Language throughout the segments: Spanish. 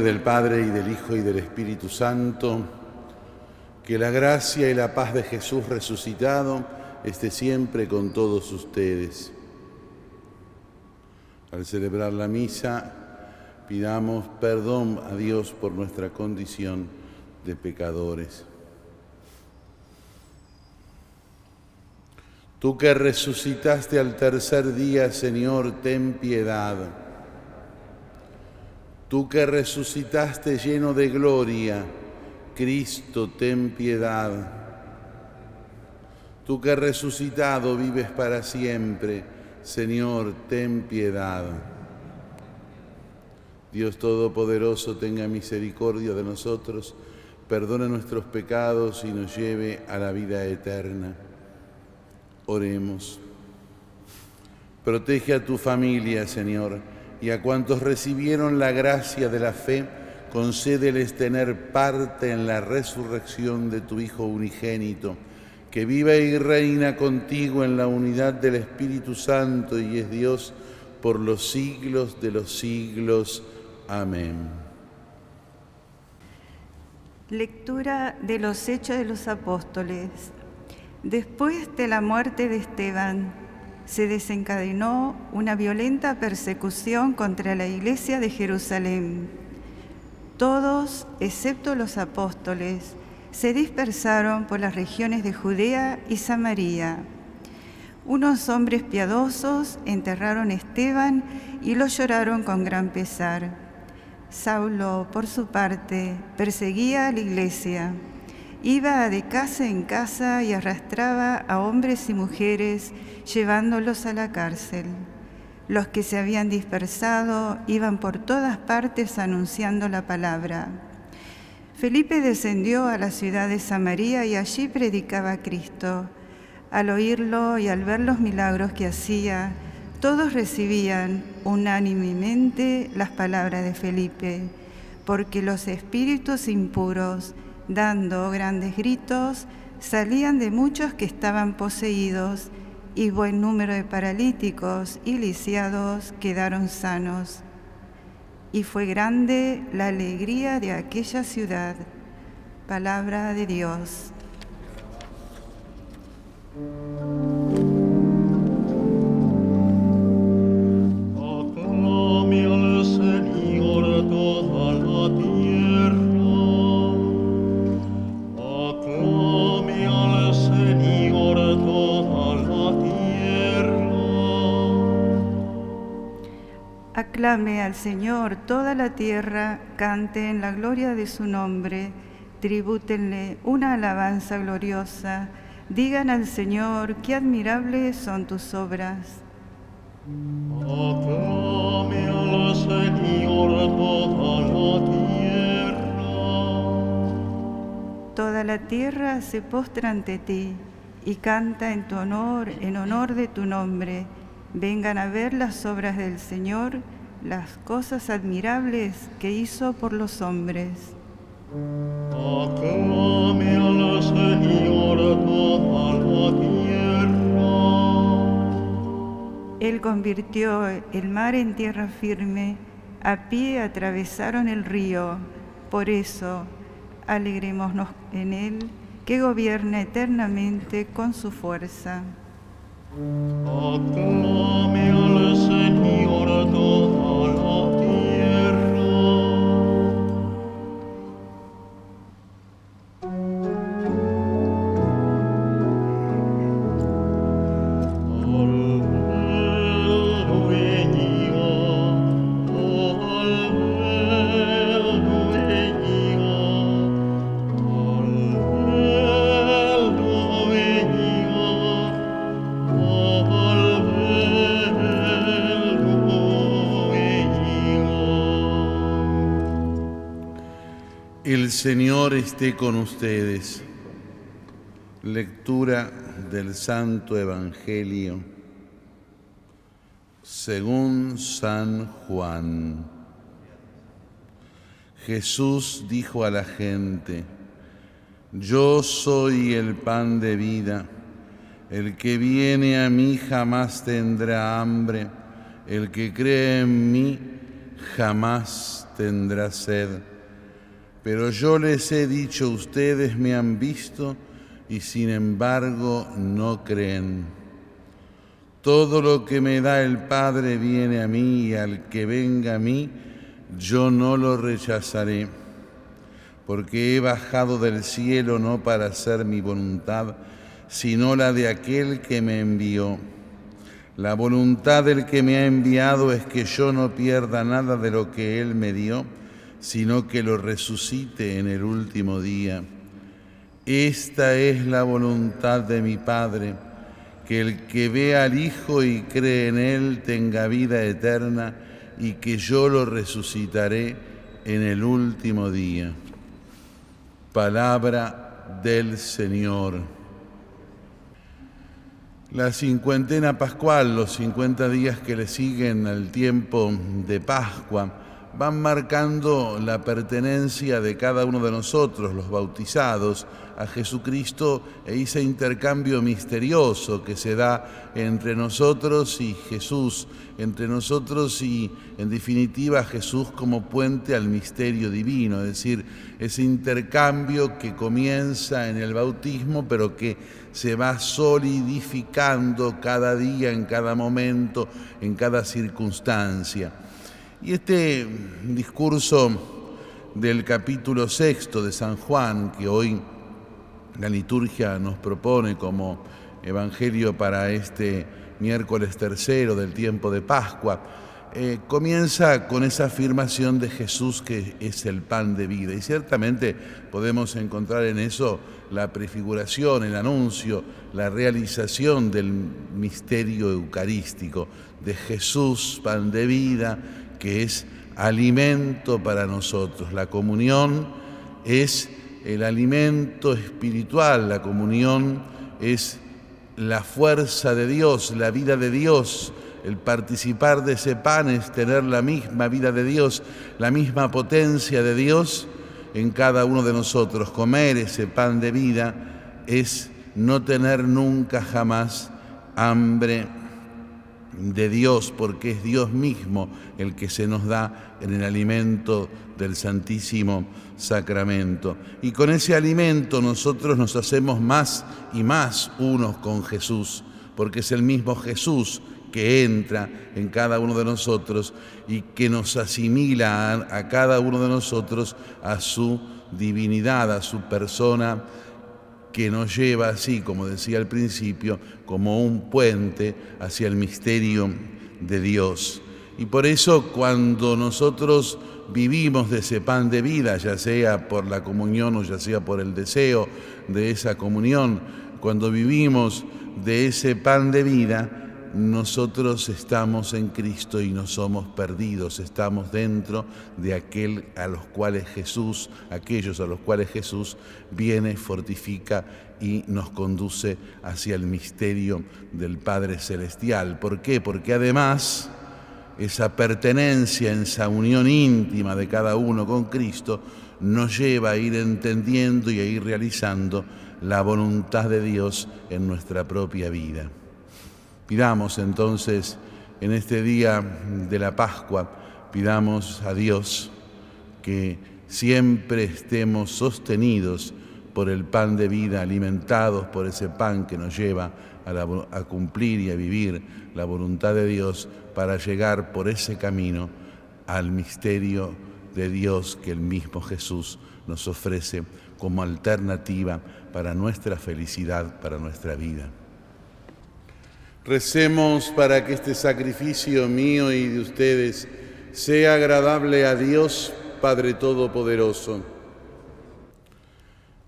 Del Padre y del Hijo y del Espíritu Santo, que la gracia y la paz de Jesús resucitado esté siempre con todos ustedes. Al celebrar la misa, pidamos perdón a Dios por nuestra condición de pecadores. Tú que resucitaste al tercer día, Señor, ten piedad. Tú que resucitaste lleno de gloria, Cristo, ten piedad. Tú que resucitado vives para siempre, Señor, ten piedad. Dios Todopoderoso, tenga misericordia de nosotros, perdone nuestros pecados y nos lleve a la vida eterna. Oremos. Protege a tu familia, Señor, y a cuantos recibieron la gracia de la fe, concédeles tener parte en la resurrección de tu Hijo unigénito, que vive y reina contigo en la unidad del Espíritu Santo y es Dios por los siglos de los siglos. Amén. Lectura de los Hechos de los Apóstoles. Después de la muerte de Esteban, se desencadenó una violenta persecución contra la iglesia de Jerusalén. Todos, excepto los apóstoles, se dispersaron por las regiones de Judea y Samaria. Unos hombres piadosos enterraron a Esteban y lo lloraron con gran pesar. Saulo, por su parte, perseguía a la iglesia Iba de casa en casa y arrastraba a hombres y mujeres llevándolos a la cárcel. Los que se habían dispersado iban por todas partes anunciando la palabra. Felipe descendió a la ciudad de Samaria y allí predicaba a Cristo. Al oírlo y al ver los milagros que hacía, todos recibían unánimemente las palabras de Felipe, porque los espíritus impuros dando grandes gritos, salían de muchos que estaban poseídos y buen número de paralíticos y lisiados quedaron sanos. Y fue grande la alegría de aquella ciudad. Palabra de Dios. Al Señor toda la tierra, cante en la gloria de su nombre, tribútenle una alabanza gloriosa, digan al Señor qué admirables son tus obras. Aclame al Señor toda la tierra. Toda la tierra se postra ante ti y canta en tu honor, en honor de tu nombre. Vengan a ver las obras del Señor las cosas admirables que hizo por los hombres. Aclame al Señor toda la tierra. Él convirtió el mar en tierra firme, a pie atravesaron el río, por eso alegrémonos en Él, que gobierna eternamente con su fuerza. Aclame al Señor toda El Señor esté con ustedes. Lectura del Santo Evangelio según San Juan. Jesús dijo a la gente, Yo soy el pan de vida, el que viene a mí jamás tendrá hambre, el que cree en mí jamás tendrá sed. Pero yo les he dicho, ustedes me han visto y sin embargo no creen. Todo lo que me da el Padre viene a mí y al que venga a mí, yo no lo rechazaré, porque he bajado del cielo no para hacer mi voluntad, sino la de aquel que me envió. La voluntad del que me ha enviado es que yo no pierda nada de lo que Él me dio, sino que lo resucite en el último día. Esta es la voluntad de mi Padre, que el que ve al Hijo y cree en Él tenga vida eterna y que yo lo resucitaré en el último día. Palabra del Señor. La cincuentena pascual, los 50 días que le siguen al tiempo de Pascua, van marcando la pertenencia de cada uno de nosotros, los bautizados, a Jesucristo e ese intercambio misterioso que se da entre nosotros y Jesús, entre nosotros y en definitiva Jesús como puente al misterio divino, es decir, ese intercambio que comienza en el bautismo pero que se va solidificando cada día, en cada momento, en cada circunstancia. Y este discurso del capítulo sexto de San Juan, que hoy la liturgia nos propone como evangelio para este miércoles tercero del tiempo de Pascua, eh, comienza con esa afirmación de Jesús que es el pan de vida. Y ciertamente podemos encontrar en eso la prefiguración, el anuncio, la realización del misterio eucarístico de Jesús, pan de vida, que es alimento para nosotros. La comunión es el alimento espiritual, la comunión es la fuerza de Dios, la vida de Dios. El participar de ese pan es tener la misma vida de Dios, la misma potencia de Dios en cada uno de nosotros. Comer ese pan de vida es no tener nunca jamás hambre de Dios, porque es Dios mismo el que se nos da en el alimento del Santísimo Sacramento. Y con ese alimento nosotros nos hacemos más y más unos con Jesús, porque es el mismo Jesús que entra en cada uno de nosotros y que nos asimila a, cada uno de nosotros a su divinidad, a su persona, que nos lleva así, como decía al principio, como un puente hacia el misterio de Dios. Y por eso cuando nosotros vivimos de ese pan de vida, ya sea por la comunión o ya sea por el deseo de esa comunión, cuando vivimos de ese pan de vida, nosotros estamos en Cristo y no somos perdidos, estamos dentro de aquel a los cuales Jesús, aquellos a los cuales Jesús viene, fortifica y nos conduce hacia el misterio del Padre Celestial. ¿Por qué? Porque además esa pertenencia, esa unión íntima de cada uno con Cristo, nos lleva a ir entendiendo y a ir realizando la voluntad de Dios en nuestra propia vida. Pidamos entonces en este día de la Pascua, pidamos a Dios que siempre estemos sostenidos por el pan de vida, alimentados por ese pan que nos lleva a, cumplir y a vivir la voluntad de Dios para llegar por ese camino al misterio de Dios que el mismo Jesús nos ofrece como alternativa para nuestra felicidad, para nuestra vida. Recemos para que este sacrificio mío y de ustedes sea agradable a Dios Padre Todopoderoso.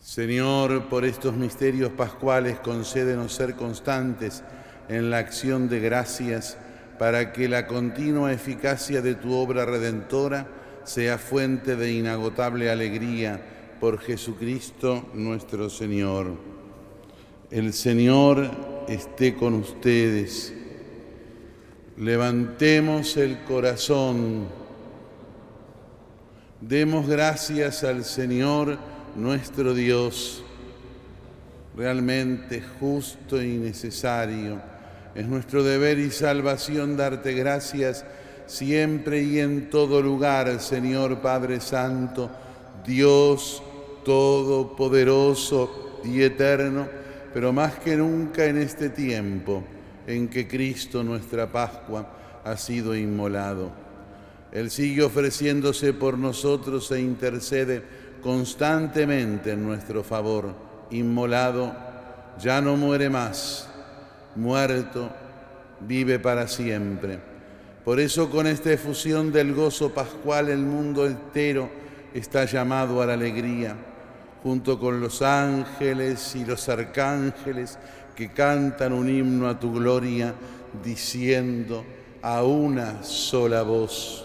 Señor, por estos misterios pascuales concédenos ser constantes en la acción de gracias para que la continua eficacia de tu obra redentora sea fuente de inagotable alegría por Jesucristo nuestro Señor. El Señor esté con ustedes. Levantemos el corazón. Demos gracias al Señor nuestro Dios. Realmente justo y necesario. Es nuestro deber y salvación darte gracias siempre y en todo lugar, Señor Padre Santo, Dios Todopoderoso y Eterno, pero más que nunca en este tiempo en que Cristo, nuestra Pascua, ha sido inmolado. Él sigue ofreciéndose por nosotros e intercede constantemente en nuestro favor. Inmolado, ya no muere más. Muerto, vive para siempre. Por eso con esta efusión del gozo pascual el mundo entero está llamado a la alegría, junto con los ángeles y los arcángeles que cantan un himno a tu gloria, diciendo a una sola voz.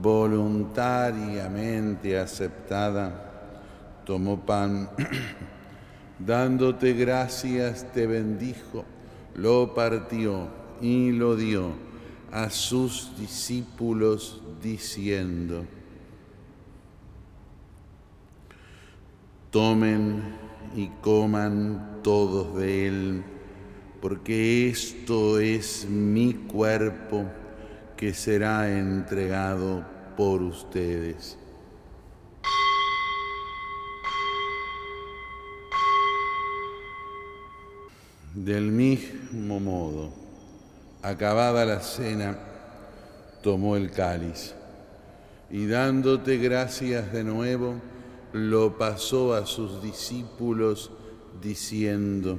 voluntariamente aceptada, tomó pan, dándote gracias, te bendijo, lo partió y lo dio a sus discípulos diciendo, tomen y coman todos de él, porque esto es mi cuerpo que será entregado por ustedes. Del mismo modo, acabada la cena, tomó el cáliz y dándote gracias de nuevo, lo pasó a sus discípulos diciendo,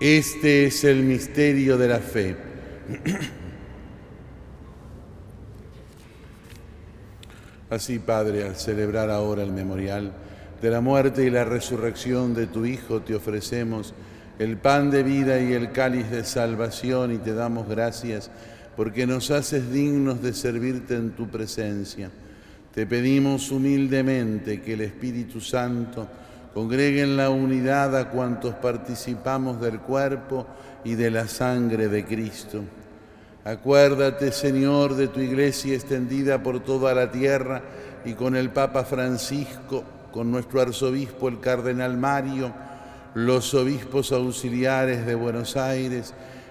Este es el misterio de la fe. Así, Padre, al celebrar ahora el memorial de la muerte y la resurrección de tu Hijo, te ofrecemos el pan de vida y el cáliz de salvación y te damos gracias porque nos haces dignos de servirte en tu presencia. Te pedimos humildemente que el Espíritu Santo congregue en la unidad a cuantos participamos del cuerpo y de la sangre de Cristo. Acuérdate, Señor, de tu iglesia extendida por toda la tierra y con el Papa Francisco, con nuestro arzobispo el Cardenal Mario, los obispos auxiliares de Buenos Aires,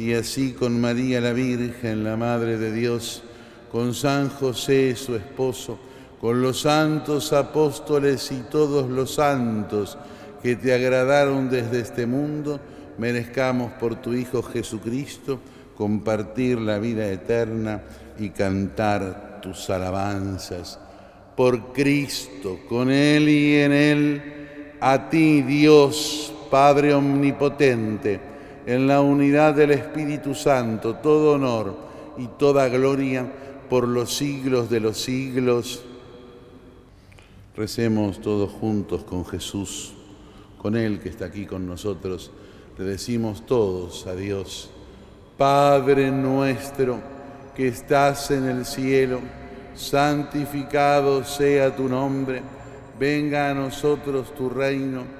y así con María la Virgen, la Madre de Dios, con San José, su esposo, con los santos apóstoles y todos los santos que te agradaron desde este mundo, merezcamos por tu Hijo Jesucristo compartir la vida eterna y cantar tus alabanzas. Por Cristo, con Él y en Él, a ti Dios, Padre Omnipotente, en la unidad del Espíritu Santo, todo honor y toda gloria por los siglos de los siglos. Recemos todos juntos con Jesús, con Él que está aquí con nosotros. Le decimos todos a Dios, Padre nuestro que estás en el cielo, santificado sea tu nombre, venga a nosotros tu reino,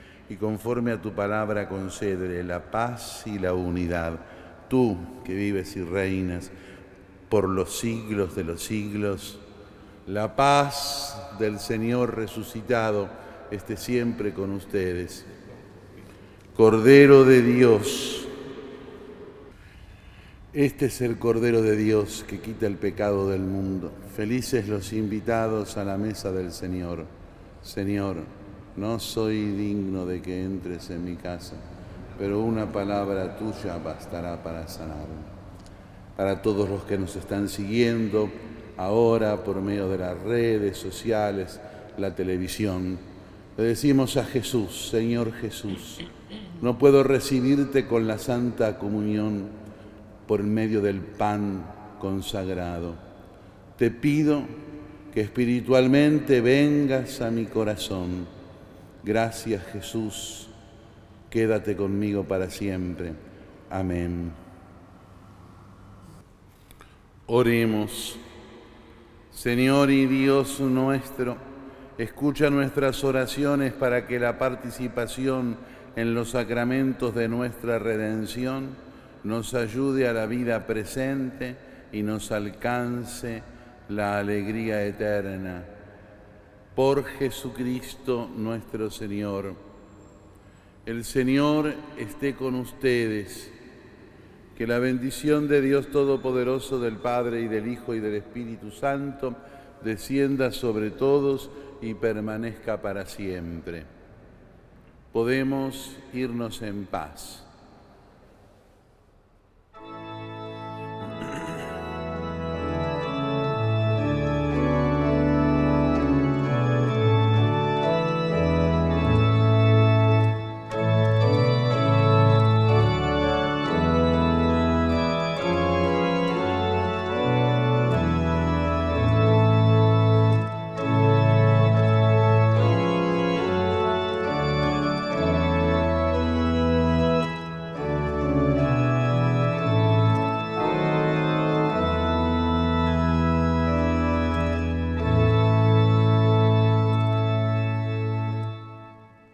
Y conforme a tu palabra concédele la paz y la unidad. Tú que vives y reinas por los siglos de los siglos, la paz del Señor resucitado esté siempre con ustedes. Cordero de Dios, este es el Cordero de Dios que quita el pecado del mundo. Felices los invitados a la mesa del Señor. Señor, no soy digno de que entres en mi casa, pero una palabra tuya bastará para sanarme. Para todos los que nos están siguiendo ahora por medio de las redes sociales, la televisión, le decimos a Jesús, Señor Jesús, no puedo recibirte con la Santa Comunión por medio del pan consagrado. Te pido que espiritualmente vengas a mi corazón. Gracias Jesús, quédate conmigo para siempre. Amén. Oremos. Señor y Dios nuestro, escucha nuestras oraciones para que la participación en los sacramentos de nuestra redención nos ayude a la vida presente y nos alcance la alegría eterna. Por Jesucristo nuestro Señor. El Señor esté con ustedes. Que la bendición de Dios Todopoderoso, del Padre y del Hijo y del Espíritu Santo, descienda sobre todos y permanezca para siempre. Podemos irnos en paz.